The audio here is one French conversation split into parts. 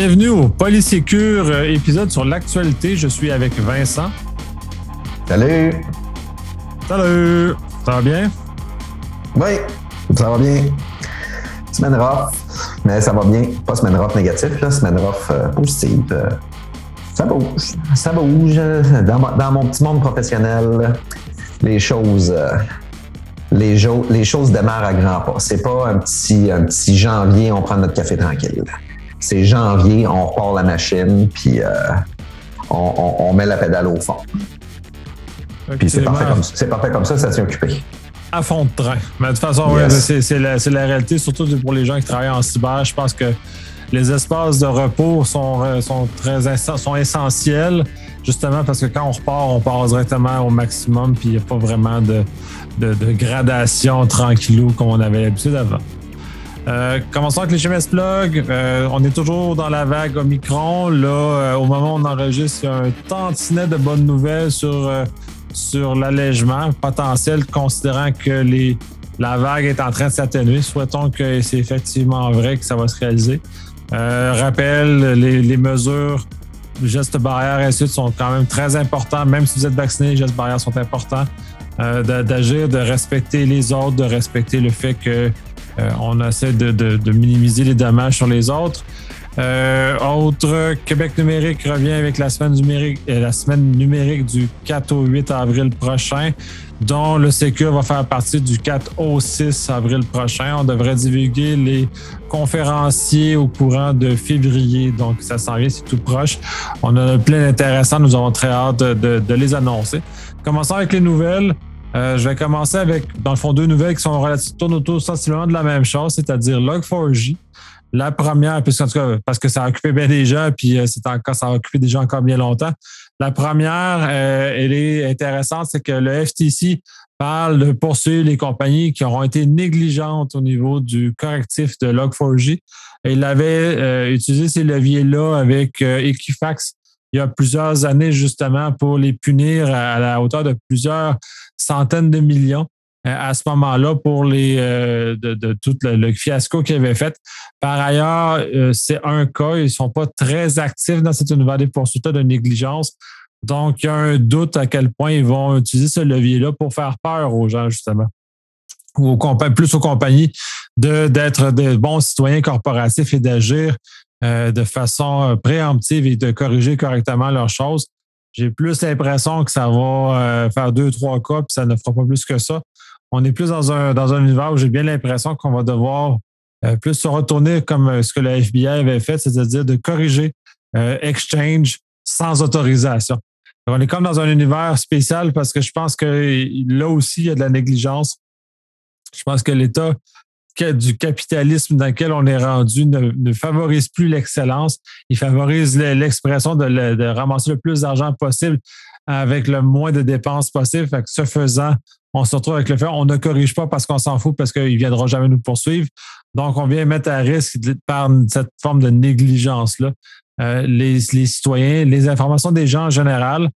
Bienvenue au Polysécure euh, épisode sur l'actualité. Je suis avec Vincent. Salut! Salut! Ça va bien? Oui, ça va bien. Semaine rough, mais ça va bien. Pas semaine rough négatif, là, semaine rough euh, positive. Euh, ça bouge, ça bouge. Dans, dans, mon petit monde professionnel, les choses, les, les choses démarrent à grands pas. C'est pas un petit, un petit janvier, on prend notre café tranquille c'est janvier, on repart la machine, puis euh, on, met la pédale au fond. Puis c'est parfait, comme, c'est parfait comme ça, ça s'est occupé. À fond de train. Mais de toute façon, c'est, la, réalité, surtout pour les gens qui travaillent en cyber. Je pense que les espaces de repos sont, euh, sont, très, sont essentiels, justement parce que quand on repart, on part directement au maximum, puis il n'y a pas vraiment de, de, de gradation tranquillou comme on avait l'habitude avant. Euh, commençons avec les GMS Plug. Euh, on est toujours dans la vague Omicron. Là, euh, au moment où on enregistre, il y a un tantinet de bonnes nouvelles sur, sur l'allègement potentiel, considérant que les, la vague est en train de s'atténuer. Souhaitons que c'est effectivement vrai que ça va se réaliser. rappel, les, les mesures gestes barrières et ainsi sont quand même très importants. Même si vous êtes vacciné, les gestes barrières sont importants. d'agir, de respecter les autres, de respecter le fait que euh, on essaie de, minimiser les dommages sur les autres. Euh, autre, Québec numérique revient avec la semaine numérique, euh, du 4 au 8 avril prochain, dont le Sécure va faire partie du 4 au 6 avril prochain. On devrait divulguer les conférenciers au courant de février, donc ça s'en vient, c'est tout proche. On a plein d'intéressants, nous avons très hâte de les annoncer. Commençons avec les nouvelles. Euh, je vais commencer avec, dans le fond, deux nouvelles qui sont relativement tournent autour sensiblement de la même chose, c'est-à-dire Log4j. La première, puisqu'en tout cas, parce que ça a occupé bien des gens, puis euh, c'est encore, ça a occupé des gens encore bien longtemps. La première, euh, elle est intéressante, c'est que le FTC parle de poursuivre les compagnies qui auront été négligentes au niveau du correctif de Log4j. il avait utilisé ces leviers-là avec Equifax il y a plusieurs années, justement, pour les punir à la hauteur de plusieurs centaines de millions euh, à ce moment-là pour les euh, de, tout le, fiasco qu'ils avaient fait. Par ailleurs, euh, c'est un cas, ils ne sont pas très actifs dans cette univers des poursuites de négligence. Donc, il y a un doute à quel point ils vont utiliser ce levier-là pour faire peur aux gens, justement, ou aux plus aux compagnies d'être de, bons citoyens corporatifs et d'agir de façon préemptive et de corriger correctement leurs choses. J'ai plus l'impression que ça va euh, faire deux, trois cas, puis ça ne fera pas plus que ça. On est plus dans un, dans un univers où j'ai bien l'impression qu'on va devoir euh, plus se retourner comme euh, ce que le FBI avait fait, c'est-à-dire de corriger Exchange sans autorisation. on est comme dans un univers spécial parce que je pense que là aussi, il y a de la négligence. Je pense que l'État du capitalisme dans lequel on est rendu ne, favorise plus l'excellence. Il favorise l'expression de, ramasser le plus d'argent possible avec le moins de dépenses possible. Ce faisant, on se retrouve avec le fait on ne corrige pas parce qu'on s'en fout, parce qu'il ne viendra jamais nous poursuivre. Donc, on vient mettre à risque par cette forme de négligence-là euh, les, citoyens, les informations des gens en général.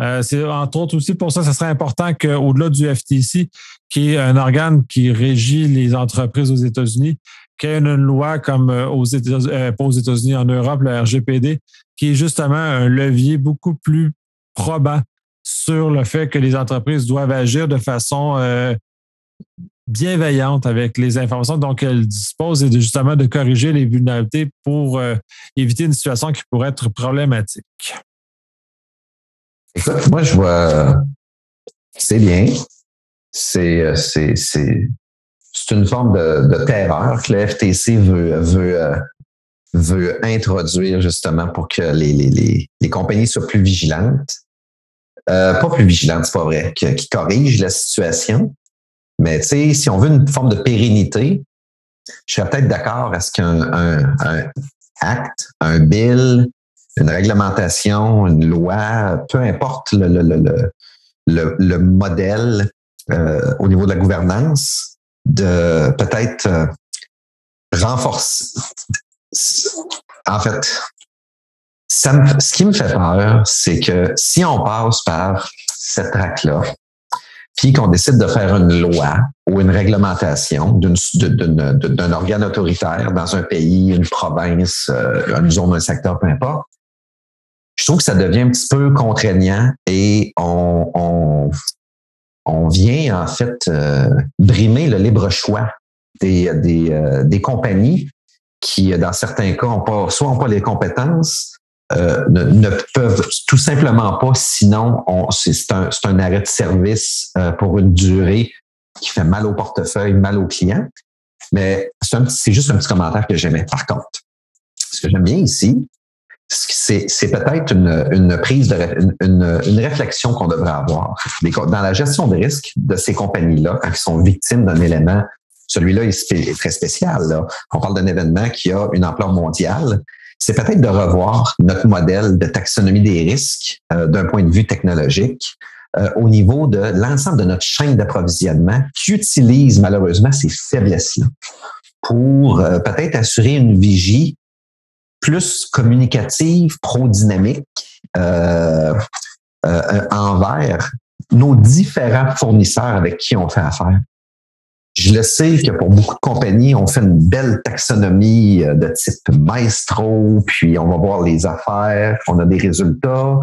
Euh, c'est entre autres aussi pour ça, ce serait important qu'au-delà du FTC, qui est un organe qui régit les entreprises aux États-Unis, qu'il y ait une loi comme euh, aux États, euh, pas aux États-Unis, en Europe, le RGPD, qui est justement un levier beaucoup plus probant sur le fait que les entreprises doivent agir de façon bienveillante avec les informations dont elles disposent et de, justement de corriger les vulnérabilités pour éviter une situation qui pourrait être problématique moi, je vois. C'est bien. C'est, c'est, c'est, c'est une forme de, de, terreur que le FTC veut, veut, euh, veut introduire justement pour que les, les, les, compagnies soient plus vigilantes. Euh, pas plus vigilantes, c'est pas vrai, qui, corrigent la situation. Mais tu sais, si on veut une forme de pérennité, je serais peut-être d'accord à ce qu'un un, un acte, un bill, une réglementation, une loi, peu importe le, le, le, le, modèle euh, au niveau de la gouvernance, de peut-être euh, renforcer. En fait, ce qui me fait peur, c'est que si on passe par cette traque-là, puis qu'on décide de faire une loi ou une réglementation d'un organe autoritaire dans un pays, une province, euh, une zone, un secteur, peu importe, je trouve que ça devient un petit peu contraignant et on, on, on vient en fait euh, brimer le libre choix euh, des compagnies qui, dans certains cas, soit n'ont pas les compétences, euh, ne, peuvent tout simplement pas, sinon c'est un, un, arrêt de service pour une durée qui fait mal au portefeuille, mal aux clients. Mais c'est juste un petit commentaire que j'aimais. Par contre, ce que j'aime bien ici, c'est peut-être une, une, prise de une, une réflexion qu'on devrait avoir dans la gestion de risque de ces compagnies-là quand ils sont victimes d'un élément. Celui-là est, très spécial. Là. On parle d'un événement qui a une ampleur mondiale c'est peut-être de revoir notre modèle de taxonomie des risques euh, d'un point de vue technologique euh, au niveau de l'ensemble de notre chaîne d'approvisionnement qui utilise malheureusement ces faiblesses-là pour euh, peut-être assurer une vigie plus communicative, pro-dynamique envers nos différents fournisseurs avec qui on fait affaire. Je le sais que pour beaucoup de compagnies, on fait une belle taxonomie euh, de type maestro, puis on va voir les affaires, on a des résultats,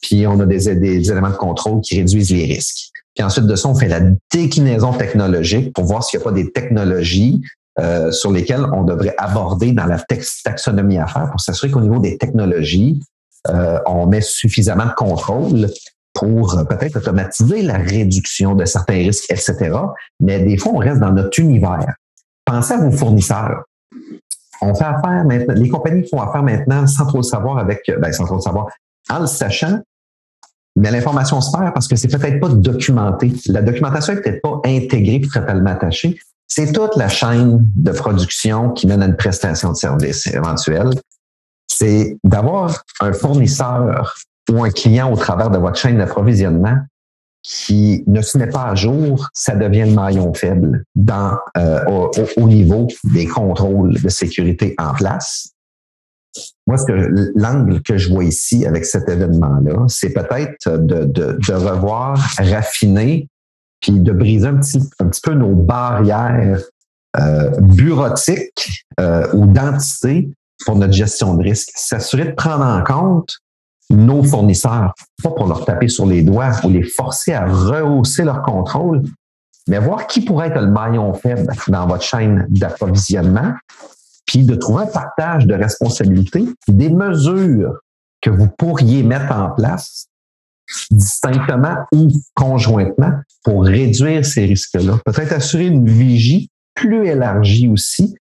puis on a des, des éléments de contrôle qui réduisent les risques. Puis ensuite de ça, on fait la déclinaison technologique pour voir s'il n'y a pas des technologies euh, sur lesquelles on devrait aborder dans la taxonomie à faire pour s'assurer qu'au niveau des technologies, euh, on met suffisamment de contrôle pour euh, peut-être automatiser la réduction de certains risques, etc. Mais des fois, on reste dans notre univers. Pensez à vos fournisseurs. On fait affaire maintenant, les compagnies font affaire maintenant sans trop le savoir avec, euh, ben, sans trop le savoir, en le sachant, mais l'information se perd parce que c'est peut-être pas documenté. La documentation est peut-être pas intégrée et totalement attachée. C'est toute la chaîne de production qui mène à une prestation de service éventuelle. C'est d'avoir un fournisseur ou un client au travers de votre chaîne d'approvisionnement qui ne se met pas à jour, ça devient le maillon faible dans, euh, au, niveau des contrôles de sécurité en place. Moi, ce que l'angle que je vois ici avec cet événement-là, c'est peut-être de, revoir, raffiner, puis de briser un petit, un petit peu nos barrières euh, bureautiques euh, ou d'entité pour notre gestion de risque. S'assurer de prendre en compte nos fournisseurs, pas pour leur taper sur les doigts ou les forcer à rehausser leur contrôle, mais voir qui pourrait être le maillon faible dans votre chaîne d'approvisionnement, puis de trouver un partage de responsabilités, des mesures que vous pourriez mettre en place distinctement ou conjointement pour réduire ces risques-là. Peut-être assurer une vigie plus élargie aussi.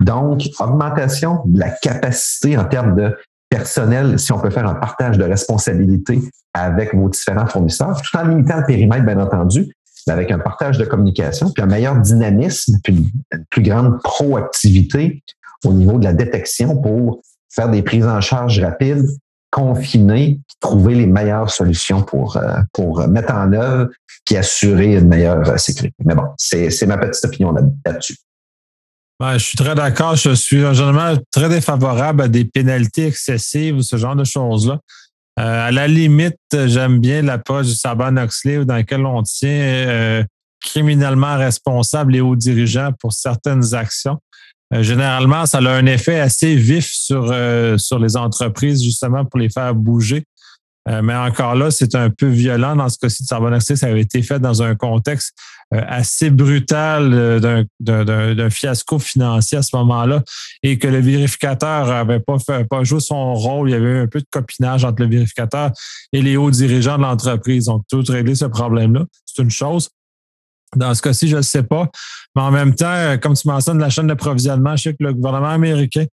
Donc, augmentation de la capacité en termes de personnel, si on peut faire un partage de responsabilités avec vos différents fournisseurs, tout en limitant le périmètre, bien entendu, mais avec un partage de communication, puis un meilleur dynamisme, puis une plus grande proactivité au niveau de la détection pour faire des prises en charge rapides, confiner, trouver les meilleures solutions pour, euh, pour mettre en œuvre puis assurer une meilleure sécurité. Mais bon, c'est ma petite opinion là-dessus. Ben, je suis très d'accord. Je suis généralement très défavorable à des pénalités excessives ou ce genre de choses-là. Euh, à la limite, j'aime bien l'approche du Saban Oxley dans lequel on tient euh, criminellement responsable les hauts dirigeants pour certaines actions. Euh, généralement, ça a un effet assez vif sur, sur les entreprises, justement, pour les faire bouger. Euh, mais encore là, c'est un peu violent dans ce cas-ci de Sarbonaxis. Ça avait été fait dans un contexte euh, assez brutal euh, d'un fiasco financier à ce moment-là et que le vérificateur n'avait pas, fait, pas joué son rôle. Il y avait un peu de copinage entre le vérificateur et les hauts dirigeants de l'entreprise. Donc, tout régler ce problème-là, c'est une chose. Dans ce cas-ci, je ne sais pas. Mais en même temps, comme tu mentionnes, la chaîne d'approvisionnement, je sais que le gouvernement américain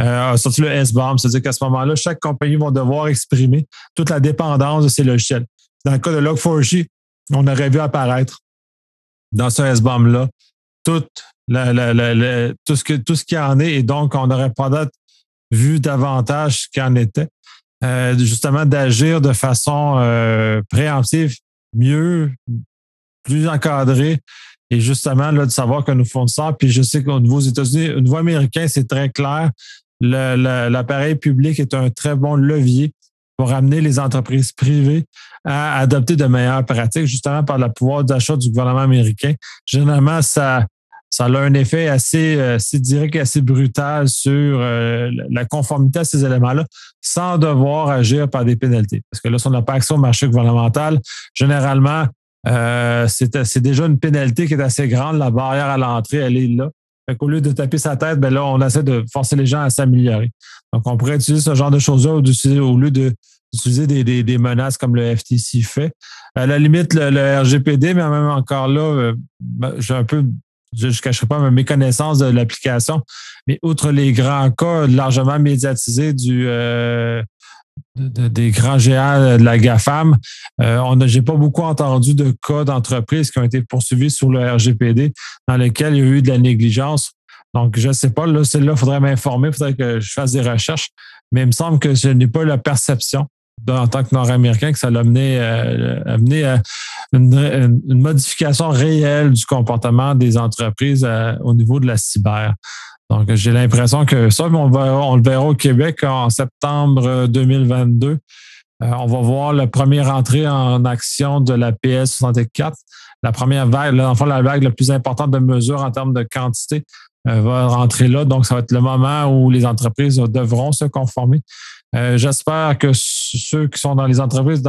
euh, sorti le S-BOM, c'est-à-dire qu'à ce moment-là, chaque compagnie va devoir exprimer toute la dépendance de ses logiciels. Dans le cas de Log4j, on aurait vu apparaître dans ce S-BOM-là tout, ce tout qui en est, et donc on n'aurait pas vu davantage ce qu'il en était. Euh, justement, d'agir de façon euh, préemptive, mieux, plus encadrée, et justement, là, de savoir que nous fournisseurs, puis je sais qu'au niveau des États-Unis, au niveau américain, c'est très clair l'appareil public est un très bon levier pour amener les entreprises privées à adopter de meilleures pratiques, justement par le pouvoir d'achat du gouvernement américain. Généralement, ça, ça a un effet assez, assez direct et assez brutal sur la conformité à ces éléments-là, sans devoir agir par des pénalités. Parce que là, si on n'a pas accès au marché gouvernemental, généralement, euh, c'est déjà une pénalité qui est assez grande. La barrière à l'entrée, elle est là. Au lieu de taper sa tête, ben là, on essaie de forcer les gens à s'améliorer. Donc, on pourrait utiliser ce genre de choses-là au lieu d'utiliser des, menaces comme le FTC fait. À la limite, le, RGPD, mais même encore là, euh, ben, j'ai un peu, je ne cacherai pas ma méconnaissance de l'application, mais outre les grands cas largement médiatisés du, euh, des grands géants de la GAFAM. Euh, j'ai pas beaucoup entendu de cas d'entreprises qui ont été poursuivis sur le RGPD dans lesquels il y a eu de la négligence. Donc, je ne sais pas, là, celle-là, il faudrait m'informer, il faudrait que je fasse des recherches, mais il me semble que je n'ai pas la perception en tant que Nord-Américain que ça l'a amené, euh, à une, modification réelle du comportement des entreprises euh, au niveau de la cyber. Donc, j'ai l'impression que ça, on, le verra au Québec en septembre 2022. Euh, on va voir la première entrée en action de la PS 64. La première vague, enfin, la vague la plus importante de mesures en termes de quantité euh, va rentrer là. Donc, ça va être le moment où les entreprises devront se conformer. Euh, j'espère que ceux qui sont dans les entreprises,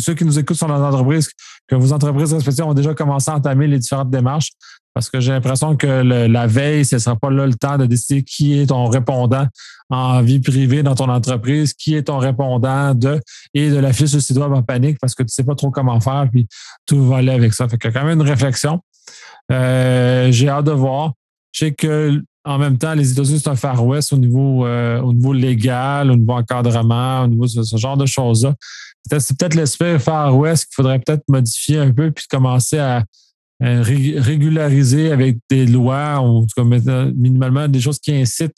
ceux qui nous écoutent sont dans les entreprises, que vos entreprises respectives ont déjà commencé à entamer les différentes démarches parce que j'ai l'impression que la veille, ce ne sera pas là le temps de décider qui est ton répondant en vie privée dans ton entreprise, qui est ton répondant de, et de l'afficher sur site web en panique parce que tu ne sais pas trop comment faire, puis tout va aller avec ça. Fait a quand même une réflexion. Euh, j'ai hâte de voir. Je sais que en même temps, les États-Unis, c'est un Far West au niveau, euh, au niveau légal, au niveau encadrement, au niveau de ce, genre de choses-là. C'est peut-être l'aspect Far West qu'il faudrait peut-être modifier un peu puis commencer à, régulariser avec des lois ou minimalement des choses qui incitent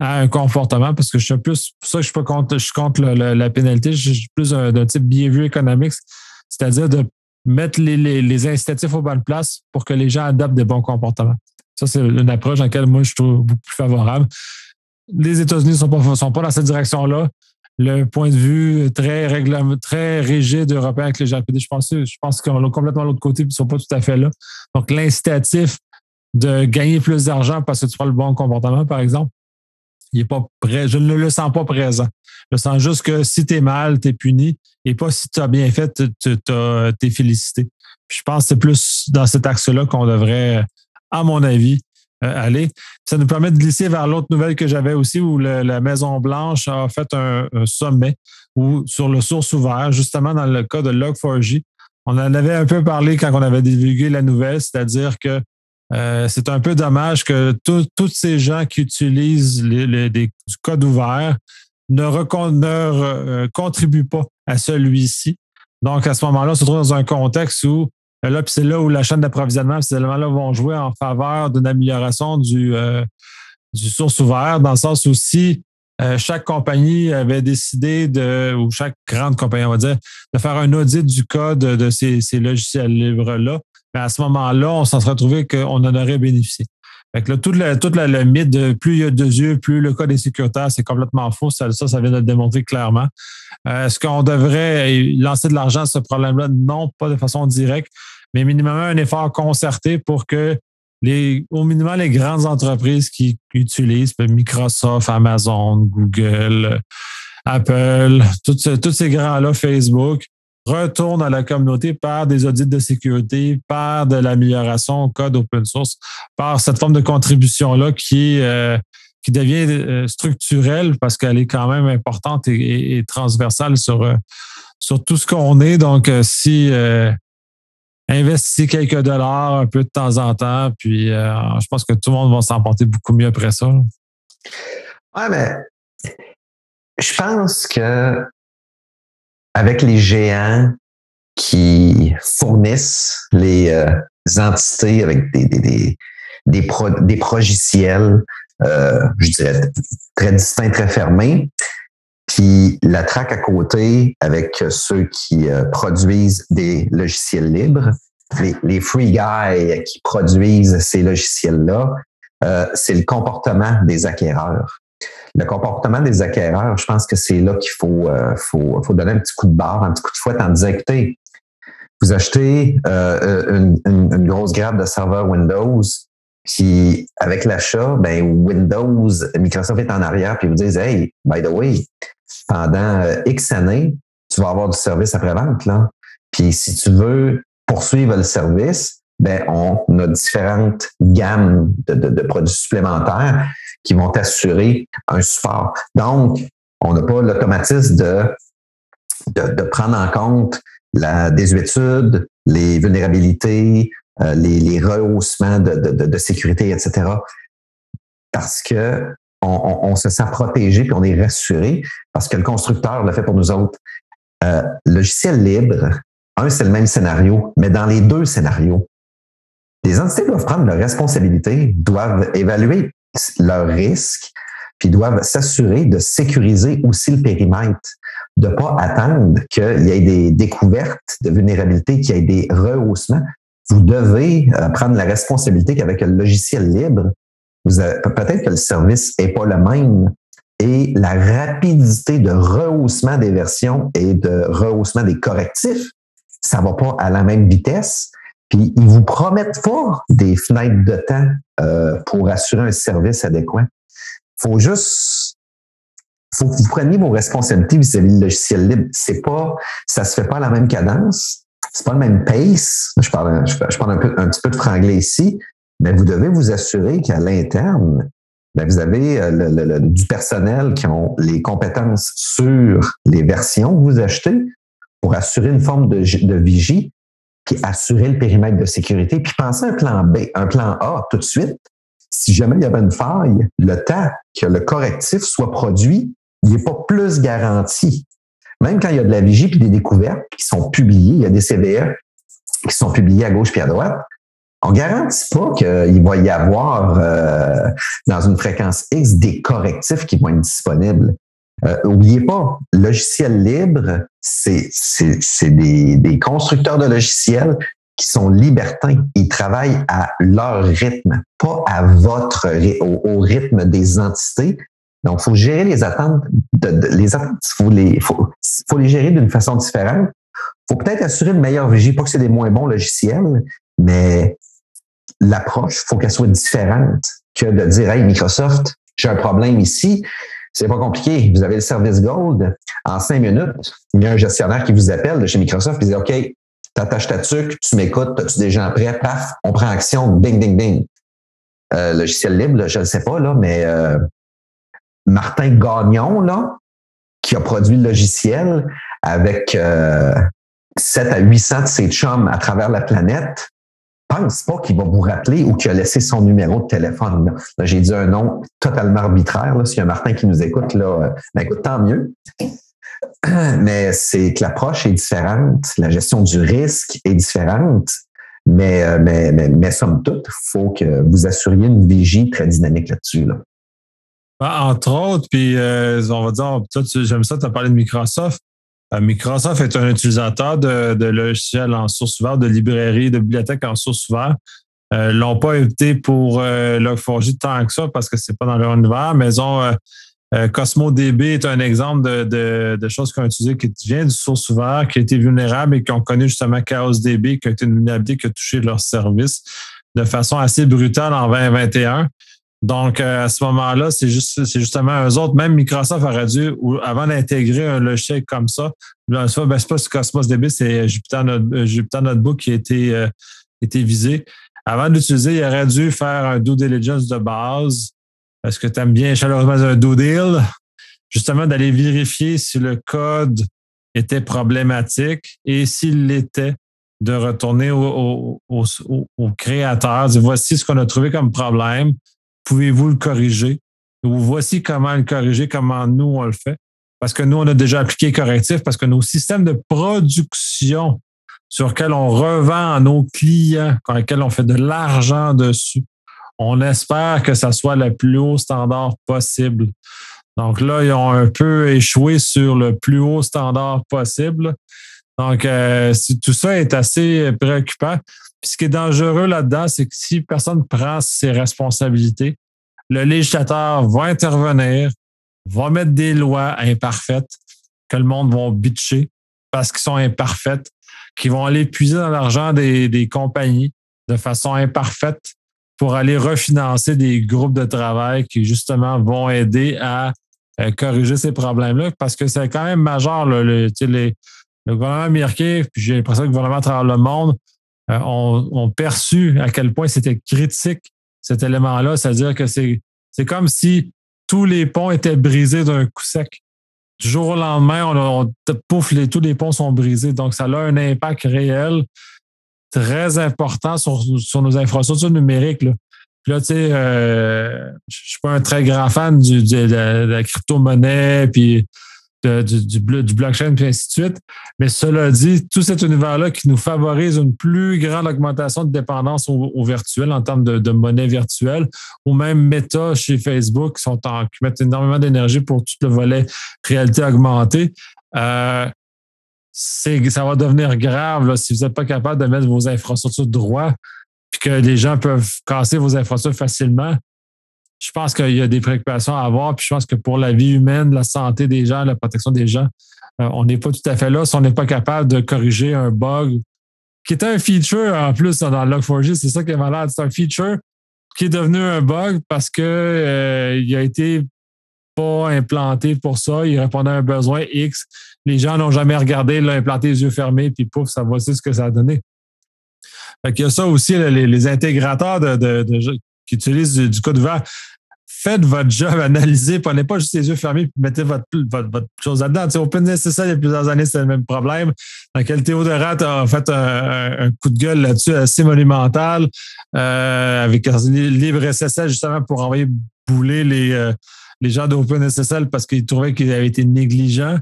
à un comportement parce que je suis plus pour ça que je suis pas contre je suis contre la pénalité je suis plus d'un type behavior economics c'est-à-dire de mettre les, les, incitatifs aux bonnes places pour que les gens adoptent des bons comportements. Ça c'est une approche à laquelle moi je trouve beaucoup plus favorable. Les États-Unis ne sont pas, sont pas dans cette direction-là le point de vue très très rigide européen avec les GRPD. Je pense, je pense qu'on est complètement l'autre côté et ils ne sont pas tout à fait là. Donc, l'incitatif de gagner plus d'argent parce que tu prends le bon comportement, par exemple, il est pas prêt. Je ne le sens pas présent. Je sens juste que si tu es mal, tu es puni et pas si tu as bien fait, tu es félicité. je pense que c'est plus dans cet axe-là qu'on devrait, à mon avis, aller. Ça nous permet de glisser vers l'autre nouvelle que j'avais aussi où la Maison-Blanche a fait un, sommet où, sur le source ouvert, justement dans le cas de Log4j. On en avait un peu parlé quand on avait divulgué la nouvelle, c'est-à-dire que euh, c'est un peu dommage que tous ces gens qui utilisent les, du code ouvert ne, ne euh, contribuent pas à celui-ci. Donc, à ce moment-là, on se trouve dans un contexte où euh, là, c'est là où la chaîne d'approvisionnement, ces éléments-là vont jouer en faveur d'une amélioration du, euh, du source ouvert, dans le sens où si euh, chaque compagnie avait décidé de, ou chaque grande compagnie, on va dire, de faire un audit du code de ces, ces logiciels libres-là, ben, à ce moment-là, on s'en serait trouvé qu'on en aurait bénéficié. Là, tout, le, mythe de plus il y a deux yeux, plus le code est sécuritaire, c'est complètement faux. Ça, ça, vient de le démontrer clairement. Est-ce qu'on devrait lancer de l'argent à ce problème-là? Non, pas de façon directe mais minimum un effort concerté pour que au minimum les grandes entreprises qui utilisent Microsoft, Amazon, Google, Apple, tous ces grands-là, Facebook, retournent à la communauté par des audits de sécurité, par de l'amélioration au code open source, par cette forme de contribution-là qui, euh, qui devient euh, structurelle parce qu'elle est quand même importante et, transversale sur, euh, sur tout ce qu'on est. Donc, si investissez quelques dollars un peu de temps en temps, puis je pense que tout le monde va s'en porter beaucoup mieux après ça. Ouais, mais je pense que avec les géants qui fournissent les, euh, entités avec des, des, des, des, des progiciels, euh, je dirais, très distincts, très fermés, puis la traque à côté avec ceux qui euh, produisent des logiciels libres, les, free guys qui produisent ces logiciels-là, c'est le comportement des acquéreurs. Le comportement des acquéreurs, je pense que c'est là qu'il faut, euh, faut, faut, donner un petit coup de barre, un petit coup de fouette en disant, écoutez, vous achetez euh, une, une, grosse grappe de serveur Windows, puis avec l'achat, ben Windows, Microsoft est en arrière, puis vous disent, hey, by the way, pendant X années, tu vas avoir du service après-vente, là. Puis si tu veux poursuivre le service, ben on a différentes gammes de, de produits supplémentaires qui vont assurer un support. Donc, on n'a pas l'automatisme de, de, prendre en compte la désuétude, les vulnérabilités, euh, les, rehaussements de, de, sécurité, etc. Parce que on, se sent protégé puis on est rassuré parce que le constructeur l'a fait pour nous autres. Euh, logiciel libre, un, c'est le même scénario, mais dans les deux scénarios, les entités doivent prendre leurs responsabilités, doivent évaluer leurs risques, puis doivent s'assurer de sécuriser aussi le périmètre, de pas attendre qu'il y ait des découvertes de vulnérabilité, qu'il y ait des rehaussements. Vous devez euh, prendre la responsabilité qu'avec le logiciel libre, peut-être que le service est pas le même et la rapidité de rehaussement des versions et de rehaussement des correctifs, ça va pas à la même vitesse. Puis ils vous promettent pas des fenêtres de temps euh, pour assurer un service adéquat. Faut juste faut que vous preniez vos responsabilités vis-à-vis du logiciel libre. C'est pas, ça se fait pas à la même cadence, c'est pas le même pace. Je parle, je, parle un, petit peu de franglais ici, mais vous devez vous assurer qu'à l'interne, ben vous avez euh, du personnel qui ont les compétences sur les versions que vous achetez pour assurer une forme de vigie, puis assurer le périmètre de sécurité, puis penser un plan B, un plan A tout de suite. Si jamais il y avait une faille, le temps que le correctif soit produit, il n'est pas plus garanti. Même quand il y a de la vigie puis des découvertes qui sont publiées, il y a des CVE qui sont publiés à gauche puis à droite, on garantit pas qu'il va y avoir euh, dans une fréquence X des correctifs qui vont être disponibles. Euh, oubliez pas, logiciel libre, c'est des, des constructeurs de logiciels qui sont libertins. Ils travaillent à leur rythme, pas à votre au, rythme des entités. Donc, faut gérer les attentes. De, les attentes, faut les, faut, faut les gérer d'une façon différente. Faut peut-être assurer une meilleure vigie, pas que c'est des moins bons logiciels, mais l'approche, faut qu'elle soit différente que de dire, hey, Microsoft, j'ai un problème ici. C'est pas compliqué. Vous avez le service Gold. En cinq minutes, il y a un gestionnaire qui vous appelle de chez Microsoft et dit OK, t'attaches ta tuque, tu m'écoutes, as-tu des gens prêts? Paf, on prend action, ding, ding, ding. Euh, logiciel libre, je ne sais pas, là, mais euh, Martin Gagnon, là, qui a produit le logiciel avec euh, 7 à 800 de ses chums à travers la planète, pense pas qu'il va vous rappeler ou qu'il a laissé son numéro de téléphone. Là, j'ai dit un nom totalement arbitraire. Là. S'il y a Martin qui nous écoute, là, euh, ben, écoute, tant mieux. Mais c'est que l'approche est différente, la gestion du risque est différente. Mais, euh, mais, mais, mais somme toute, il faut que vous assuriez une vigie très dynamique là-dessus. Là. Ben, entre autres, puis euh, on va dire, j'aime ça, tu as parlé de Microsoft. Microsoft est un utilisateur de, de logiciels en source ouverte, de librairies, de bibliothèques en source ouverte. Euh, l'ont pas évité pour euh, Log4j tant que ça parce que c'est pas dans leur univers, mais ils ont euh, euh Cosmo DB est un exemple de, de, de choses qu'on a utilisées qui vient du source ouvert, qui a été vulnérable et qui ont connu justement Chaos DB, qui a été une vulnérabilité qui a touché leur service de façon assez brutale en 2021. Donc, euh, à ce moment-là, c'est juste, c'est justement eux autres. Même Microsoft aurait dû, avant d'intégrer un logiciel comme ça, ben, c'est pas Cosmos DB, c'est Jupyter Notebook qui a été, euh, été visé. Avant d'utiliser, il aurait dû faire un due diligence de base. Est-ce que tu aimes bien chaleureusement un due deal? Justement, d'aller vérifier si le code était problématique et s'il l'était, de retourner au, créateur, dire voici ce qu'on a trouvé comme problème pouvez-vous le corriger? Ou voici comment le corriger, comment nous on le fait? Parce que nous, on a déjà appliqué correctif, parce que nos systèmes de production sur lesquels on revend à nos clients, sur lesquels on fait de l'argent dessus, on espère que ça soit le plus haut standard possible. Donc là, ils ont un peu échoué sur le plus haut standard possible. Donc, euh, tout ça est assez préoccupant. Puis ce qui est dangereux là-dedans, c'est que si personne prend ses responsabilités, le législateur va intervenir, va mettre des lois imparfaites que le monde va bitcher parce qu'ils sont imparfaites, qui vont aller puiser dans l'argent des, des compagnies de façon imparfaite pour aller refinancer des groupes de travail qui, justement, vont aider à euh, corriger ces problèmes-là parce que c'est quand même majeur. le, le, gouvernement américain, puis j'ai l'impression que le gouvernement à travers le monde euh, ont, perçu à quel point c'était critique cet élément-là. C'est-à-dire que c'est comme si tous les ponts étaient brisés d'un coup sec. Du jour au lendemain, on, on pouf, les, tous les ponts sont brisés. Donc, ça a un impact réel très important sur, sur nos infrastructures numériques. Là. Puis là, tu sais, euh, je suis pas un très grand fan du, de, la crypto-monnaie, puis du, du, blockchain, puis ainsi de suite. Mais cela dit, tout cet univers-là qui nous favorise une plus grande augmentation de dépendance au, virtuel en termes de, monnaie virtuelle, ou même Meta chez Facebook, qui, mettent énormément d'énergie pour tout le volet réalité augmentée. Euh, ça va devenir grave si vous n'êtes pas capable de mettre vos infrastructures droit, puis que les gens peuvent casser vos infrastructures facilement. Je pense qu'il y a des préoccupations à avoir, puis je pense que pour la vie humaine, la santé des gens, la protection des gens, euh, on n'est pas tout à fait là si on n'est pas capable de corriger un bug qui est un feature en plus dans Log4j, c'est ça qui est malade. C'est un feature qui est devenu un bug parce que euh, il a été pas implanté pour ça. Il répondait à un besoin X. Les gens n'ont jamais regardé, l'a implanté les yeux fermés, puis pouf, ça voici ce que ça a donné. Fait il y a ça aussi, les, intégrateurs de, qui utilisent du, code vert. Faites votre job, analysez, prenez pas juste les yeux fermés et mettez votre, votre, chose là-dedans. OpenSSL, il y a plusieurs années, c'était le même problème. Dans quel Théo de Rat a fait un, coup de gueule là-dessus assez monumental euh, avec LibreSSL justement pour envoyer bouler les, euh, les gens d'OpenSSL parce qu'ils trouvaient qu'ils avaient été négligents.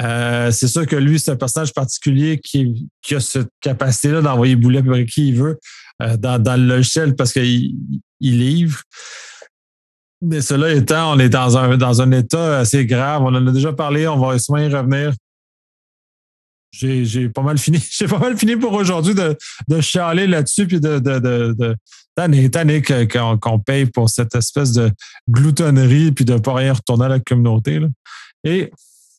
Euh, c'est sûr que lui, c'est un personnage particulier qui, a cette capacité-là d'envoyer boulet à qui il veut euh, dans, le logiciel parce qu'il il livre. Mais cela étant, on est dans un, dans un état assez grave. On en a déjà parlé, on va sûrement y revenir. J'ai pas mal fini. J'ai pas mal fini pour aujourd'hui de, de chialer là-dessus puis de, de, de, tanné, qu'on paye pour cette espèce de gloutonnerie puis de ne pas rien retourner à la communauté. Et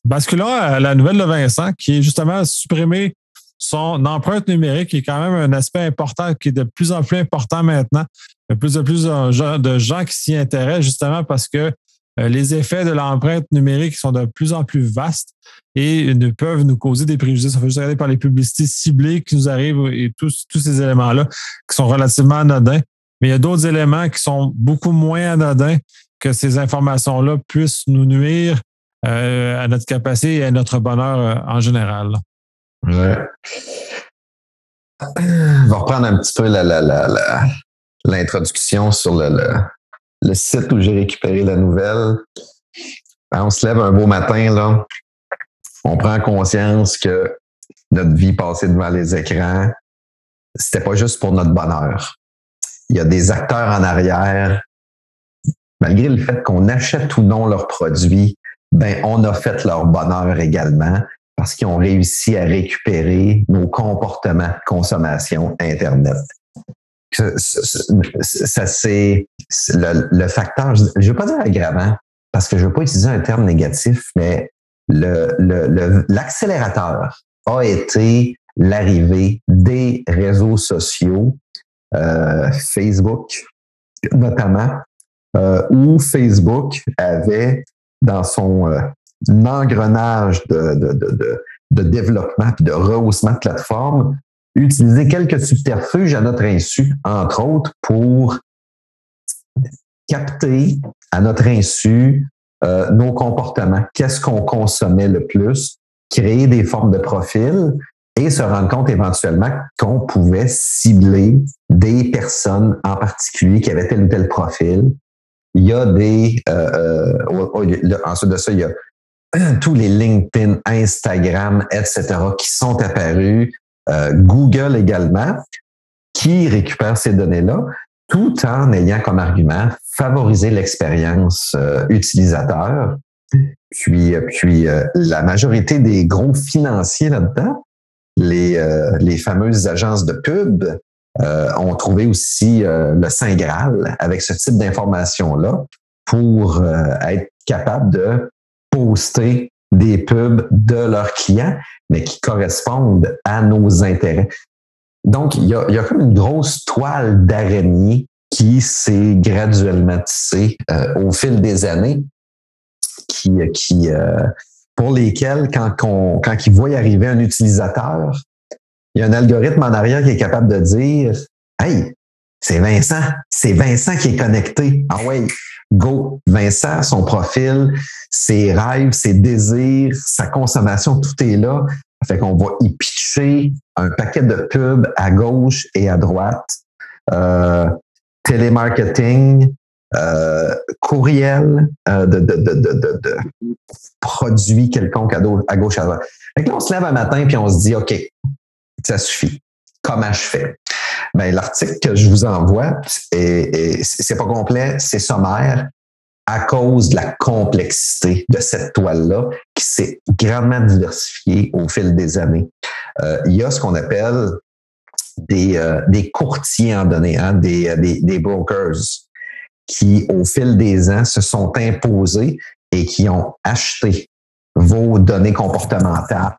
basculant à la nouvelle de Vincent, qui est justement supprimer son empreinte numérique, qui est quand même un aspect important, qui est de plus en plus important maintenant. De plus en plus de gens qui s'y intéressent justement parce que euh, les effets de l'empreinte numérique sont de plus en plus vastes et ne peuvent nous causer des préjudices. On fait juste regarder par les publicités ciblées qui nous arrivent et tous, tous ces éléments-là qui sont relativement anodins. Mais il y a d'autres éléments qui sont beaucoup moins anodins que ces informations-là puissent nous nuire euh, à notre capacité et à notre bonheur euh, en général. On va reprendre un petit peu l'introduction sur le, le site où j'ai récupéré la nouvelle. Ben, on se lève un beau matin, là. On prend conscience que notre vie passée devant les écrans, c'était pas juste pour notre bonheur. Il y a des acteurs en arrière. Malgré le fait qu'on achète ou non leurs produits, ben, on a fait leur bonheur également parce qu'ils ont réussi à récupérer nos comportements de consommation Internet ça c'est le, facteur, je ne veux pas dire aggravant, parce que je ne veux pas utiliser un terme négatif, mais l'accélérateur a été l'arrivée des réseaux sociaux, euh, Facebook notamment, euh, où Facebook avait dans son euh, engrenage de, de développement et de rehaussement de plateforme, utiliser quelques subterfuges à notre insu, entre autres, pour capter à notre insu euh, nos comportements, qu'est-ce qu'on consommait le plus, créer des formes de profil et se rendre compte éventuellement qu'on pouvait cibler des personnes en particulier qui avaient tel ou tel profil. Il y a des... Euh, euh, ensuite de ça, il y a tous les LinkedIn, Instagram, etc., qui sont apparus Google également, qui récupère ces données-là, tout en ayant comme argument favoriser l'expérience euh, utilisateur. Puis, euh, puis la majorité des gros financiers là-dedans, les, les fameuses agences de pub, ont trouvé aussi le Saint Graal avec ce type d'information-là pour être capables de poster des pubs de leurs clients, mais qui correspondent à nos intérêts. Donc, il y a, comme une grosse toile d'araignée qui s'est graduellement tissée euh, au fil des années, qui, euh, pour on, quand ils voient arriver un utilisateur, il y a un algorithme en arrière qui est capable de dire Hey, c'est Vincent, c'est Vincent qui est connecté. Ah ouais, go, Vincent, son profil, ses rêves, ses désirs, sa consommation, tout est là. Fait qu'on va y pitcher un paquet de pubs à gauche et à droite. Euh, télémarketing, euh, courriel euh, de, de, produits quelconques à, à gauche à droite. Fait que là, on se lève un matin puis on se dit, OK, ça suffit. Comment je fais? Ben, l'article que je vous envoie, c'est pas complet, c'est sommaire à cause de la complexité de cette toile-là qui s'est grandement diversifiée au fil des années. Euh, il y a ce qu'on appelle des, euh, courtiers en données, hein, euh, des brokers qui, au fil des ans, se sont imposés et qui ont acheté vos données comportementales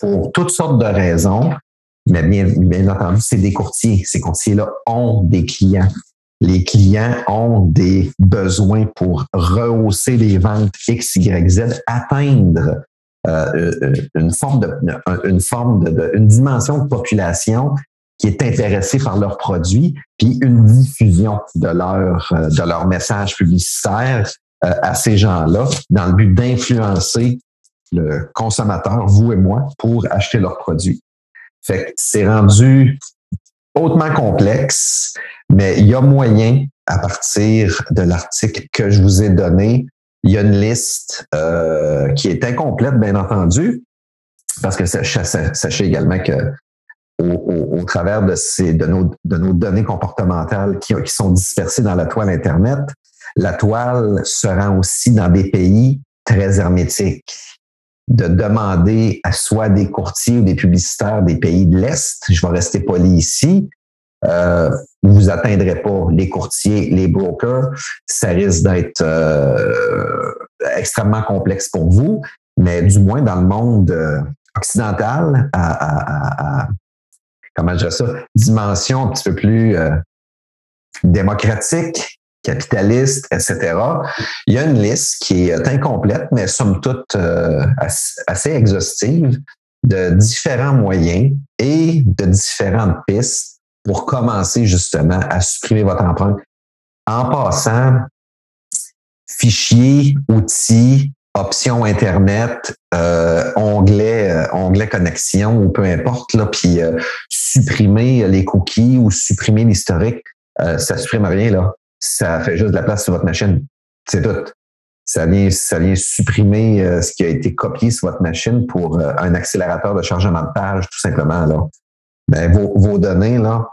pour toutes sortes de raisons. Mais bien, entendu, c'est des courtiers. Ces courtiers-là ont des clients. Les clients ont des besoins pour rehausser les ventes X, Y, Z, atteindre euh, euh, une forme de, une forme de, une dimension de population qui est intéressée par leurs produits, puis une diffusion de leur euh, de leur message publicitaire à ces gens-là dans le but d'influencer le consommateur, vous et moi, pour acheter leurs produits. Fait que c'est rendu hautement complexe, mais il y a moyen, à partir de l'article que je vous ai donné, il y a une liste euh, qui est incomplète, bien entendu, parce que sachez également que au, travers de, nos, données comportementales qui sont dispersées dans la toile Internet, la toile se rend aussi dans des pays très hermétiques. De demander à soit des courtiers ou des publicitaires des pays de l'Est, je vais rester poli ici, euh, vous atteindrez pas les courtiers, les brokers. Ça risque d'être euh, extrêmement complexe pour vous, mais du moins dans le monde euh, occidental, à, à, comment je ça, dimension un petit peu plus euh, démocratique, capitaliste, etc. Il y a une liste qui est incomplète, mais somme toute assez exhaustive de différents moyens et de différentes pistes pour commencer justement à supprimer votre empreinte. En passant, fichiers, outils, options Internet, euh, onglet, euh, connexion ou peu importe, là, puis euh, supprimer les cookies ou supprimer l'historique, euh, ça supprime rien, là. Ça fait juste de la place sur votre machine. C'est tout. Ça vient, ça vient supprimer ce qui a été copié sur votre machine pour un accélérateur de chargement de page, tout simplement. Là. Ben, vos, données, là,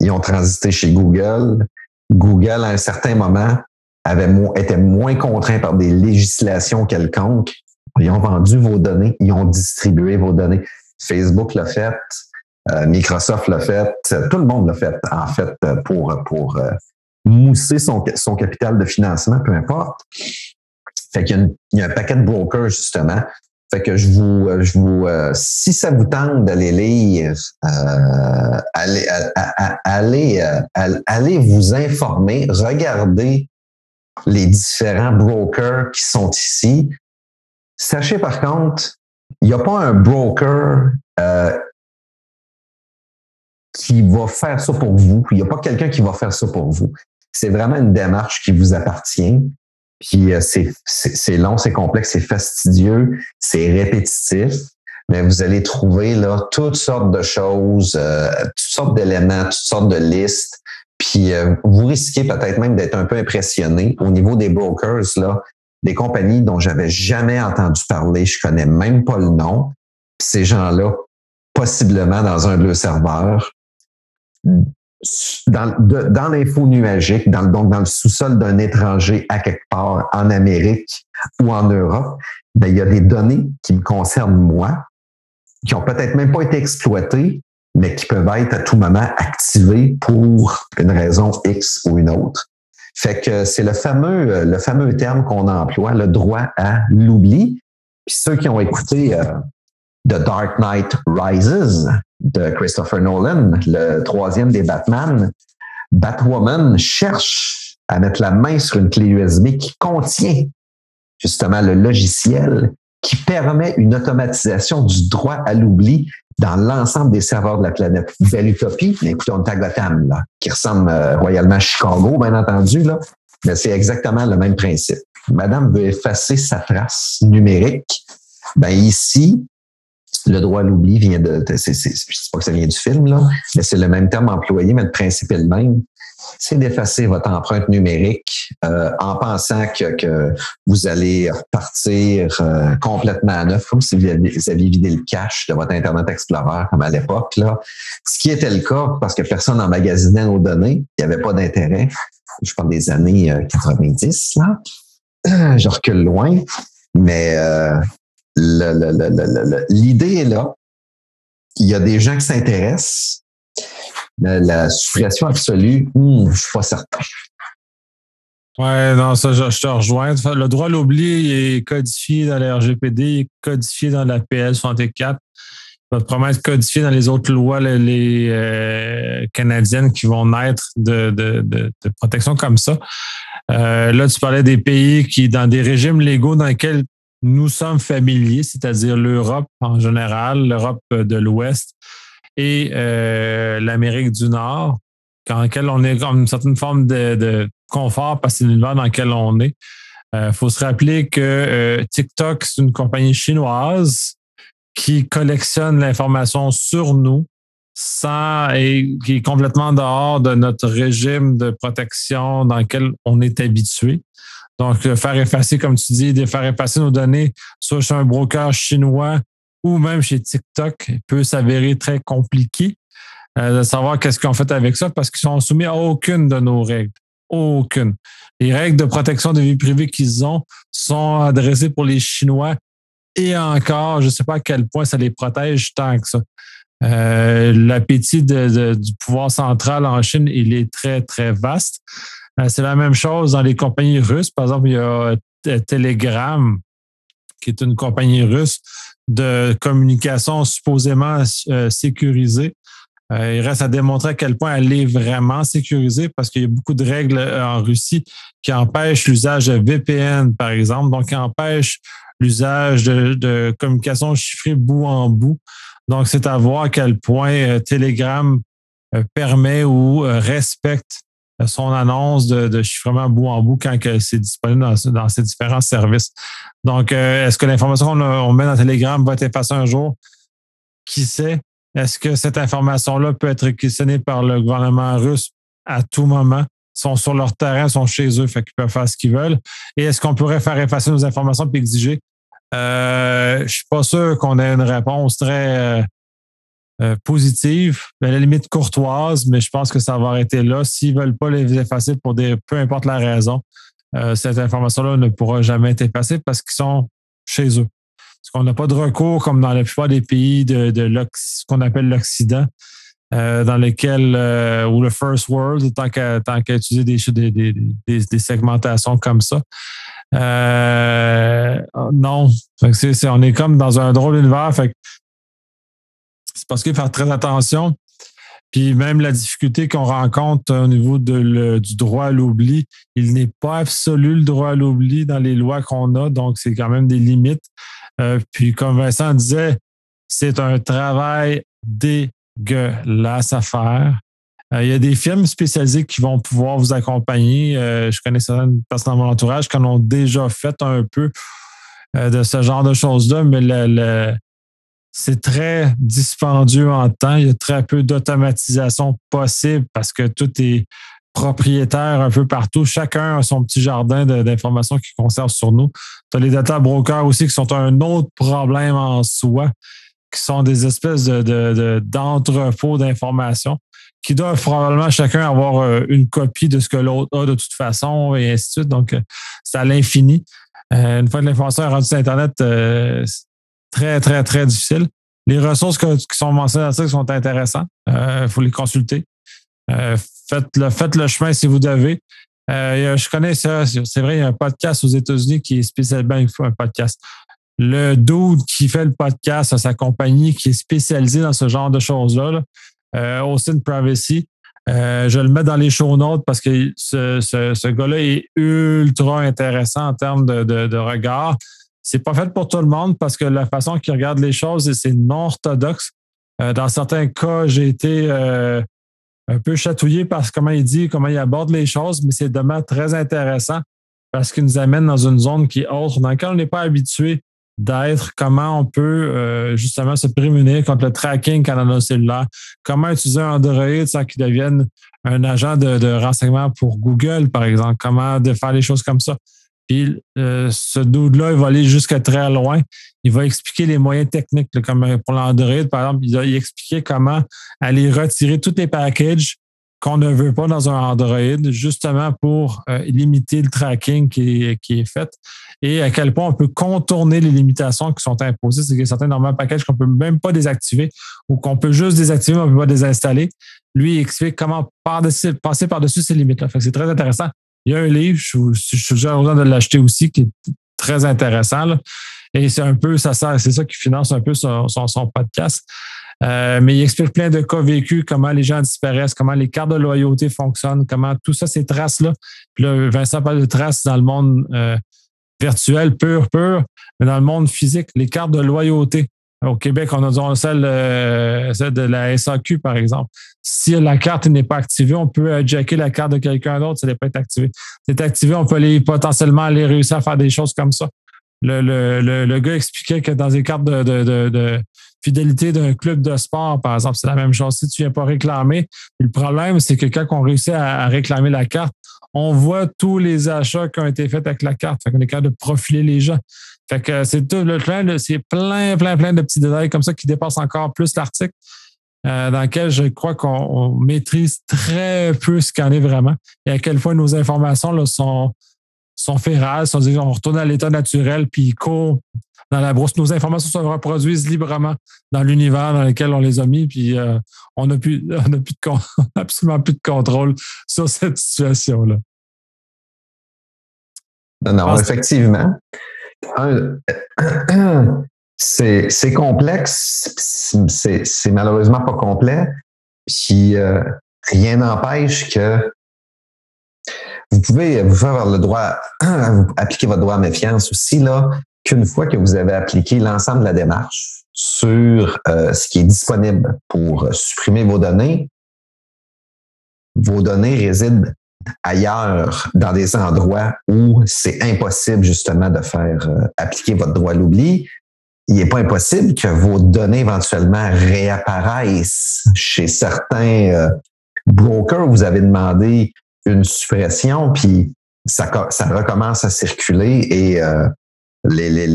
ils ont transité chez Google. Google, à un certain moment, avait était moins contraint par des législations quelconques. Ils ont vendu vos données, ils ont distribué vos données. Facebook l'a fait, euh, Microsoft l'a fait, tout le monde l'a fait, en fait, pour, pour euh, mousser son, son capital de financement, peu importe. Fait qu'il y il y a un paquet de brokers, justement, fait que je vous, euh, je vous, euh, si ça vous tente d'aller lire, euh, allez vous informer, regardez les différents brokers qui sont ici. Sachez par contre, il n'y a pas un broker qui va faire ça pour vous. Il n'y a pas quelqu'un qui va faire ça pour vous. C'est vraiment une démarche qui vous appartient. Puis euh, c'est long, c'est complexe, c'est fastidieux, c'est répétitif, mais vous allez trouver là toutes sortes de choses, euh, toutes sortes d'éléments, toutes sortes de listes. Puis euh, vous risquez peut-être même d'être un peu impressionné au niveau des brokers là, des compagnies dont j'avais jamais entendu parler, je connais même pas le nom. Ces gens-là, possiblement dans un de leurs serveurs, dans, l'info nuagique, dans, donc dans le sous-sol d'un étranger à quelque part en Amérique ou en Europe, ben, il y a des données qui me concernent moi, qui ont peut-être même pas été exploitées, mais qui peuvent être à tout moment activées pour une raison X ou une autre. Fait que c'est le fameux, le fameux terme qu'on emploie, le droit à l'oubli. Puis ceux qui ont écouté euh, The Dark Knight Rises de Christopher Nolan, le troisième des Batman, Batwoman cherche à mettre la main sur une clé USB qui contient justement le logiciel qui permet une automatisation du droit à l'oubli dans l'ensemble des serveurs de la planète. Belle utopie, mais écoutez, on est à Gotham, qui ressemble euh, royalement à Chicago, bien entendu, mais c'est exactement le même principe. Madame veut effacer sa trace numérique. Ben ici, le droit à l'oubli vient de, c'est, c'est, je sais pas que ça vient du film, là, mais c'est le même terme employé, mais le principe est le même. C'est d'effacer votre empreinte numérique euh, en pensant que, que, vous allez repartir euh, complètement à neuf, comme si vous aviez, vous aviez, vidé le cache de votre Internet Explorer, comme à l'époque. Là. Ce qui était le cas parce que personne n'emmagasinait nos données, il n'y avait pas d'intérêt. Je parle des années 90, euh, là. Je recule loin, mais euh, l'idée est là. Il y a des gens qui s'intéressent. Mais la suppression absolue, hmm, je ne suis pas certain. Oui, non, ça, je, te rejoins. Le droit à l'oubli est codifié dans la RGPD, est codifié dans la PL 64. Il va probablement être codifié dans les autres lois les, euh, canadiennes qui vont naître de, protection comme ça. Euh, là, tu parlais des pays qui, dans des régimes légaux dans lesquels nous sommes familiers, c'est-à-dire l'Europe en général, l'Europe de l'Ouest et euh, l'Amérique du Nord, dans lequel on est comme une certaine forme de, confort parce que c'est l'univers dans lequel on est. Il euh, faut se rappeler que euh, TikTok, c'est une compagnie chinoise qui collectionne l'information sur nous sans et qui est complètement dehors de notre régime de protection dans lequel on est habitué. Donc, euh, faire effacer, comme tu dis, de faire effacer nos données, soit chez un broker chinois ou même chez TikTok, peut s'avérer très compliqué euh, de savoir qu'est-ce qu'ils ont fait avec ça parce qu'ils sont soumis à aucune de nos règles. Aucune. Les règles de protection de vie privée qu'ils ont sont adressées pour les Chinois et encore, je ne sais pas à quel point ça les protège tant que ça. Euh, l'appétit du pouvoir central en Chine, il est très, très vaste. Euh, c'est la même chose dans les compagnies russes. Par exemple, il y a euh, Telegram, qui est une compagnie russe de communication supposément euh, sécurisée. il reste à démontrer à quel point elle est vraiment sécurisée parce qu'il y a beaucoup de règles en Russie qui empêchent l'usage de VPN, par exemple, donc qui empêchent l'usage de, de, communication chiffrée bout en bout. Donc, c'est à voir à quel point Telegram permet ou respecte son annonce de, chiffrement bout en bout quand c'est disponible dans, ces différents services. Donc, euh, est-ce que l'information qu'on met dans Telegram va être effacée un jour? Qui sait? Est-ce que cette information-là peut être réquisitionnée par le gouvernement russe à tout moment? Ils sont sur leur terrain, ils sont chez eux, fait qu'ils peuvent faire ce qu'ils veulent. Et est-ce qu'on pourrait faire effacer nos informations puis exiger? Euh, je suis pas sûr qu'on ait une réponse très euh, positive, à la limite courtoise, mais je pense que ça va arrêter là. S'ils ne veulent pas les effacer pour des, peu importe la raison, euh, cette information-là ne pourra jamais être effacée parce qu'ils sont chez eux. Parce qu'on n'a pas de recours comme dans la plupart des pays de, de ce qu'on appelle l'Occident, euh, dans lesquels, ou le first world, tant qu'à utiliser des, des, des, segmentations comme ça. non, on est comme dans un drôle d'univers. C'est parce qu'il faut faire très attention. Puis même la difficulté qu'on rencontre au niveau du droit à l'oubli, il n'est pas absolu le droit à l'oubli dans les lois qu'on a, donc c'est quand même des limites. Euh, puis comme Vincent disait, c'est un travail dégueulasse à faire. Euh, il y a des firmes spécialisées qui vont pouvoir vous accompagner. Euh, je connais certaines personnes dans mon entourage qui en ont déjà fait un peu de ce genre de choses-là, mais le, c'est très dispendieux en temps. Il y a très peu d'automatisation possible parce que tout est propriétaire un peu partout. Chacun a son petit jardin d'informations qu'il conserve sur nous. Tu as les data brokers aussi qui sont un autre problème en soi, qui sont des espèces d'entrepôts de, d'informations qui doivent probablement chacun avoir euh, une copie de ce que l'autre a de toute façon et ainsi de suite. Donc, euh, c'est à l'infini. Euh, une fois que l'information est rendue sur Internet, très, très, très difficile. Les ressources qui sont mentionnées dans ça sont intéressantes. Il euh, faut les consulter. Euh, faites, le, faites le chemin si vous devez. je connais ça. C'est vrai, il y a un podcast aux États-Unis qui est spécialement un podcast. Le dude qui fait le podcast à sa compagnie qui est spécialisé dans ce genre de choses-là, Austin Privacy, je le mets dans les show notes parce que ce, ce, gars-là est ultra intéressant en termes de, de regard. C'est pas fait pour tout le monde parce que la façon qu'il regarde les choses, c'est non orthodoxe. Euh, dans certains cas, j'ai été euh, un peu chatouillé par comment il dit, comment il aborde les choses, mais c'est vraiment très intéressant parce qu'il nous amène dans une zone qui est autre, dans laquelle on n'est pas habitué d'être, comment on peut euh, justement se prémunir contre le tracking quand on a nos cellulaires, comment utiliser un Android sans qu'il devienne un agent de, de renseignement pour Google, par exemple, comment de faire les choses comme ça. Puis euh, ce dude-là, il va aller jusqu'à très loin. Il va expliquer les moyens techniques, comme pour l'Android, par exemple, il va expliquer comment aller retirer tous les packages qu'on ne veut pas dans un Android, justement pour euh, limiter le tracking qui est, qui est fait et à quel point on peut contourner les limitations qui sont imposées. C'est qu'il y a certains normaux packages qu'on peut même pas désactiver ou qu'on peut juste désactiver, mais on ne peut pas désinstaller. Lui, il explique comment passer par-dessus ces limites-là. C'est très intéressant. Il y a un livre, je, je, je suis de l'acheter aussi, qui est très intéressant. Et c'est un peu, ça c'est ça qui finance un peu son, son, podcast. Euh, mais il explique plein de cas vécus, comment les gens disparaissent, comment les cartes de loyauté fonctionnent, comment tout ça, ces traces-là. Puis là, Vincent parle de traces dans le monde euh, virtuel pur, pur, mais dans le monde physique, les cartes de loyauté. Au Québec, on a celle, euh, celle de la SAQ, par exemple. Si la carte n'est pas activée, on peut jacker la carte de quelqu'un d'autre, ça n'est pas être activé. C'est activé, on peut aller, potentiellement aller réussir à faire des choses comme ça. Le, le, le, gars expliquait que dans les cartes de, de, de, fidélité d'un club de sport, par exemple, c'est la même chose. Si tu viens pas réclamer, le problème, c'est que quand on réussit à, réclamer la carte, on voit tous les achats qui ont été faits avec la carte. Fait qu'on est capable de profiler les gens. Fait que c'est tout le plein, c'est plein, plein, plein de petits détails comme ça qui dépassent encore plus l'article, euh, dans lequel je crois qu'on maîtrise très peu ce qu'en est vraiment et à quel point nos informations là, sont, sont férales, sont, on retourne à l'état naturel, puis ils courent dans la brousse. Nos informations se reproduisent librement dans l'univers dans lequel on les a mis, puis euh, on n'a plus, on a plus de, absolument plus de contrôle sur cette situation-là. Non, effectivement c'est complexe, c'est malheureusement pas complet, puis euh, rien n'empêche que vous pouvez vous faire le droit, appliquer votre droit à méfiance aussi, là, qu'une fois que vous avez appliqué l'ensemble de la démarche sur euh, ce qui est disponible pour supprimer vos données, vos données résident ailleurs, dans des endroits où c'est impossible justement de faire euh, appliquer votre droit à l'oubli, il n'est pas impossible que vos données éventuellement réapparaissent chez certains euh, brokers. Vous avez demandé une suppression, puis ça, recommence à circuler et euh, les,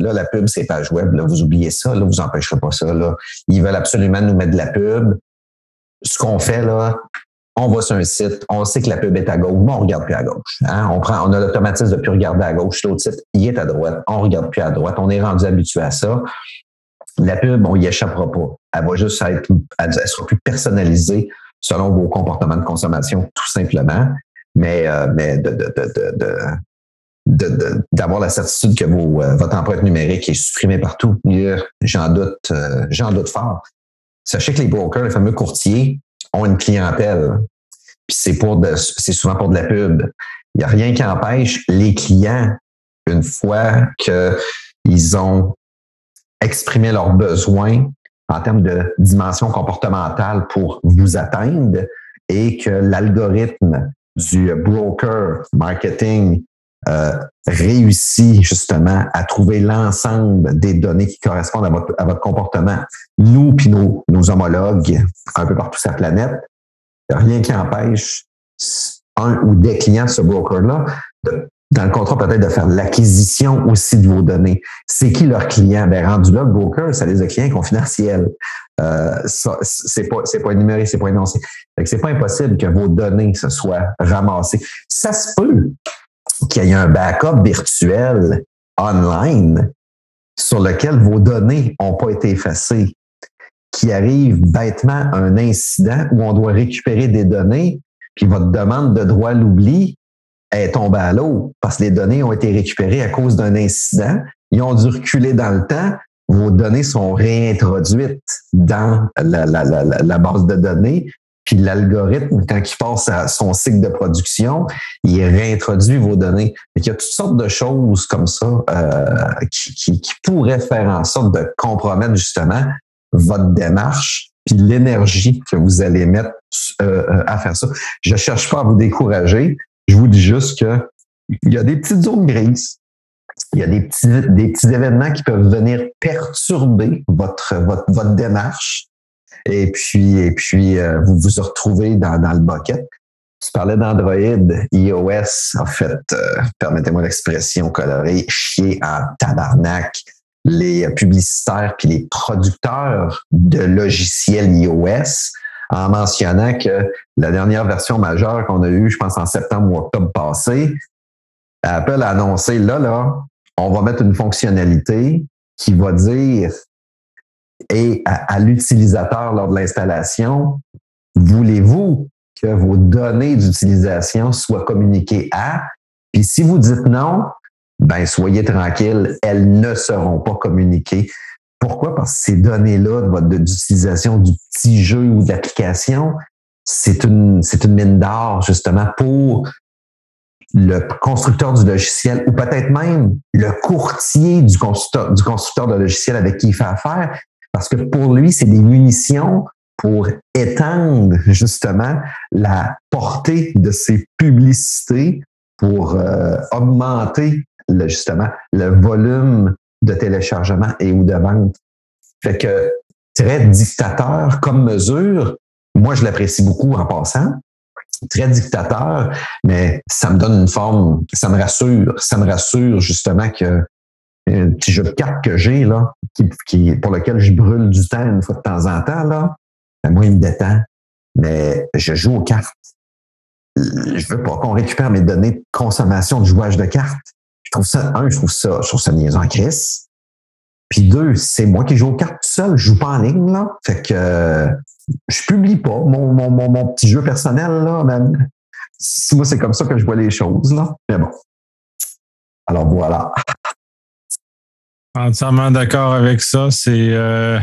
là, la pub, c'est page web. Là, vous oubliez ça, là, vous empêcherez pas ça. Là. Ils veulent absolument nous mettre de la pub. Ce qu'on fait, là, on va sur un site, on sait que la pub est à gauche, mais on regarde plus à gauche. Hein? On prend, on a l'automatisme de plus regarder à gauche. L'autre site, il est à droite, on regarde plus à droite. On est rendu habitué à ça. La pub, on y échappera pas. Elle va juste être, elle sera plus personnalisée selon vos comportements de consommation, tout simplement. Mais, euh, mais de, de, de, d'avoir la certitude que vos, euh, votre empreinte numérique est supprimée partout. J'en doute, euh, j'en doute fort. Sachez que les brokers, les fameux courtiers, ont une clientèle. Puis c'est pour c'est souvent pour de la pub. Il n'y a rien qui empêche les clients, une fois qu'ils ont exprimé leurs besoins en termes de dimension comportementale pour vous atteindre et que l'algorithme du broker marketing euh, réussit justement à trouver l'ensemble des données qui correspondent à votre, à votre comportement, nous puis nos, nos homologues un peu partout sur la planète, rien qui empêche un ou des clients de ce broker-là dans le contrat peut-être de faire l'acquisition aussi de vos données. C'est qui leur client? Ben, rendu là, le broker, c'est des clients confidentiels. Euh, c'est pas, pas énuméré, c'est pas énoncé. c'est pas impossible que vos données se soient ramassées. Ça se peut qu'il y ait un backup virtuel online sur lequel vos données n'ont pas été effacées, qui arrive bêtement un incident où on doit récupérer des données, puis votre demande de droit à l'oubli est à l'eau parce que les données ont été récupérées à cause d'un incident. Ils ont dû reculer dans le temps. Vos données sont réintroduites dans la, base de données. Puis l'algorithme, quand il passe à son cycle de production, il réintroduit vos données. Il y a toutes sortes de choses comme ça euh, qui, pourraient faire en sorte de compromettre justement votre démarche puis l'énergie que vous allez mettre euh, euh, à faire ça. Je cherche pas à vous décourager. Je vous dis juste que il y a des petites zones grises. Il y a des petits, événements qui peuvent venir perturber votre, démarche. Et puis, euh, vous vous retrouvez dans, le bucket. Tu parlais d'Android, iOS, en fait, permettez-moi l'expression colorée, chier en tabarnak les publicitaires puis les producteurs de logiciels iOS en mentionnant que la dernière version majeure qu'on a eue, je pense en septembre ou octobre passé, Apple a annoncé là, là, on va mettre une fonctionnalité qui va dire et à, l'utilisateur lors de l'installation, voulez-vous que vos données d'utilisation soient communiquées à? Puis si vous dites non, ben soyez tranquille, elles ne seront pas communiquées. Pourquoi? Parce que ces données-là d'utilisation du petit jeu ou d'application, c'est une, c'est une mine d'or justement pour le constructeur du logiciel ou peut-être même le courtier du constructeur, du constructeur de logiciel avec qui il fait affaire, parce que pour lui, c'est des munitions pour étendre justement la portée de ses publicités pour euh, augmenter justement le volume de téléchargement et ou de vente. Fait que très dictateur comme mesure, moi je l'apprécie beaucoup en passant. Très dictateur, mais ça me donne une forme, ça me rassure, ça me rassure justement que un petit jeu de cartes que j'ai là, qui, qui, pour lequel je brûle du temps une fois de temps en temps là, ben moi il me détend. Mais je joue aux cartes. Je veux pas qu'on récupère mes données de consommation de jouage de cartes je trouve ça, un, je trouve ça, je trouve ça niaisant en crise. Puis deux, c'est moi qui joue aux cartes tout seul, je joue pas en ligne, là. Fait que euh, je publie pas mon, mon, mon, petit jeu personnel, là, même. Moi, c'est comme ça que je vois les choses, là. Mais bon. Alors voilà. Entièrement d'accord avec ça. C'est euh,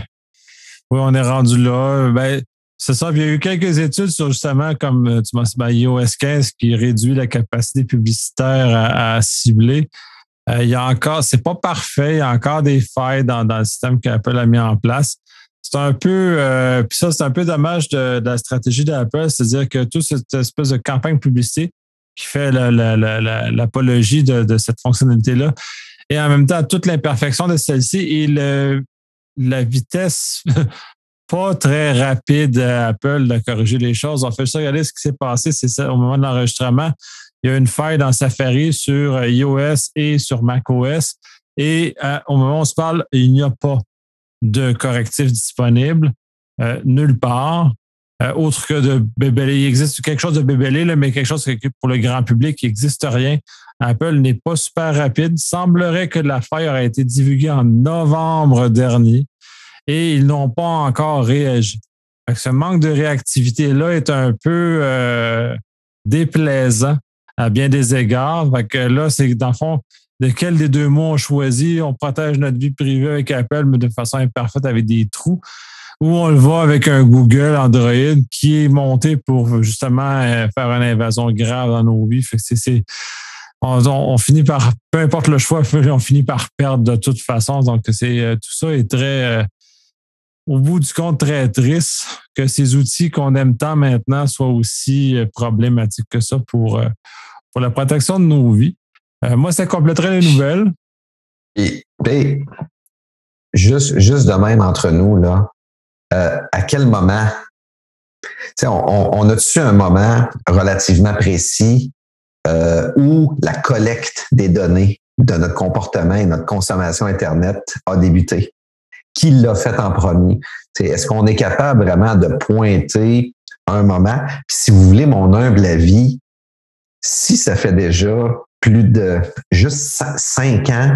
oui, on est rendu là. Ben, c'est ça. Il y a eu quelques études sur justement, comme euh, tu m'as dit, iOS 15 qui réduit la capacité publicitaire à, cibler. Euh, il y a encore, c'est pas parfait, il y a encore des failles dans, le système qu'Apple a mis en place. C'est un peu, euh, ça, c'est un peu dommage de, la stratégie d'Apple, c'est-à-dire que toute cette espèce de campagne publicité qui fait l'apologie de, de, cette fonctionnalité-là, et en même temps toute l'imperfection de celle-ci et le, la vitesse pas très rapide à Apple de corriger les choses. On fait ça, regardez ce qui s'est passé, c'est ça, au moment de l'enregistrement. Il y a une faille dans Safari sur iOS et sur macOS. Et euh, au moment où on se parle, il n'y a pas de correctif disponible euh, nulle part. Euh, autre que de bébélé. Il existe quelque chose de bébélé, mais quelque chose pour le grand public, il n'existe rien. Apple n'est pas super rapide. Il semblerait que la faille aurait été divulguée en novembre dernier et ils n'ont pas encore réagi. ce manque de réactivité-là est un peu euh, déplaisant à bien des égards. que là, c'est dans le fond, de quel des deux mots on choisit. On protège notre vie privée avec Apple, mais de façon imparfaite avec des trous. Ou on le voit avec un Google Android qui est monté pour justement euh, faire une invasion grave dans nos vies. c'est, on, finit par, peu importe le choix, on finit par perdre de toute façon. Donc, c'est euh, tout ça est très, au bout du compte très triste que ces outils qu'on aime tant maintenant soient aussi euh, problématiques que ça pour, euh, pour la protection de nos vies. Euh, moi, ça compléterait les nouvelles. Et, juste, juste de même entre nous, là, à quel moment, on, on a-tu un moment relativement précis où la collecte des données de notre comportement et notre consommation Internet a débuté? Qui l'a fait en premier. Est-ce qu'on est capable vraiment de pointer un moment? si vous voulez mon humble avis, si ça fait déjà plus de juste cinq ans,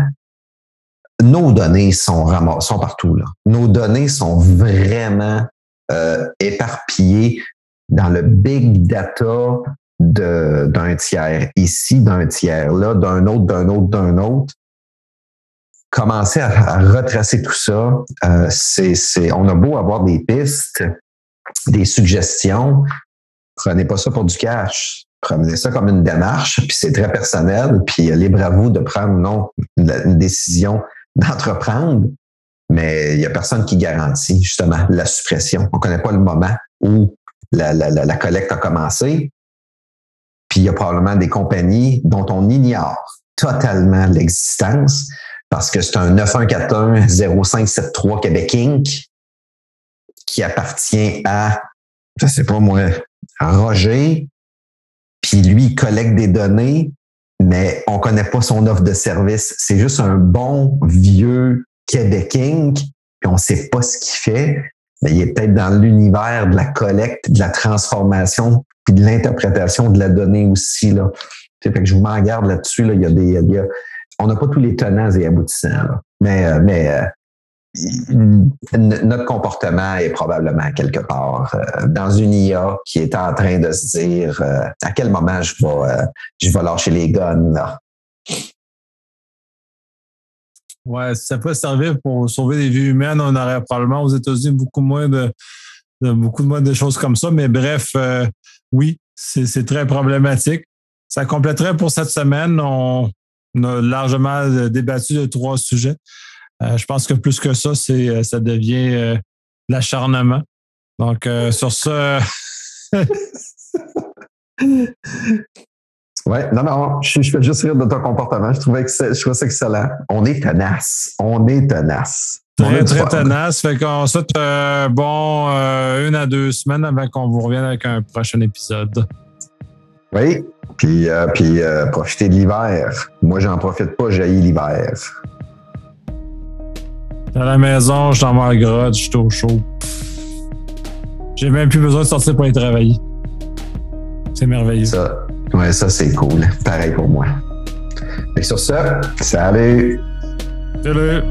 nos données sont sont partout là. Nos données sont vraiment euh, éparpillées dans le big data d'un tiers ici, d'un tiers là, d'un autre, d'un autre, d'un autre. Commencer à, retracer tout ça, euh, c'est, on a beau avoir des pistes, des suggestions, prenez pas ça pour du cash. Prenez ça comme une démarche, puis c'est très personnel, puis libre à vous de prendre non une décision d'entreprendre, mais il y a personne qui garantit justement la suppression. On connaît pas le moment où la, la, collecte a commencé, puis il y a probablement des compagnies dont on ignore totalement l'existence parce que c'est un 9141-0573 Québec Inc. qui appartient à, je sais pas moi, Roger, puis lui, il collecte des données, mais on connaît pas son offre de service. C'est juste un bon vieux Québec Inc., puis on sait pas ce qu'il fait, mais il est peut-être dans l'univers de la collecte, de la transformation, puis de l'interprétation de la donnée aussi. Là. Fait que je vous m'en garde là-dessus. Là. Il y a des, il y a, on n'a pas tous les tenants et aboutissants, mais, euh, euh, notre comportement est probablement quelque part euh, dans une IA qui est en train de se dire à quel moment je vais, je vais lâcher les guns. Là. Si ça peut servir pour sauver des vies humaines, on aurait probablement aux États-Unis beaucoup moins de, beaucoup moins de choses comme ça. Mais bref, oui, c'est très problématique. Ça compléterait pour cette semaine. On a largement débattu de trois sujets. Euh, je pense que plus que ça, c'est euh, ça devient euh, l'acharnement. Donc, sur ce. ouais, non, non, je, je fais juste rire de ton comportement. Je trouvais que je trouvais ça excellent. On est tenace. On est tenace. Très, très tenace. Fait qu'on souhaite bon une à deux semaines avant qu'on vous revienne avec un prochain épisode. Oui, puis, puis profitez de l'hiver. Moi, j'en profite pas, j'ai l'hiver. À la maison, je suis dans ma grotte, je suis au chaud. J'ai même plus besoin de sortir pour aller travailler. C'est merveilleux. Ça, ouais, ça c'est cool. Pareil pour moi. Et sur ça, salut! Salut!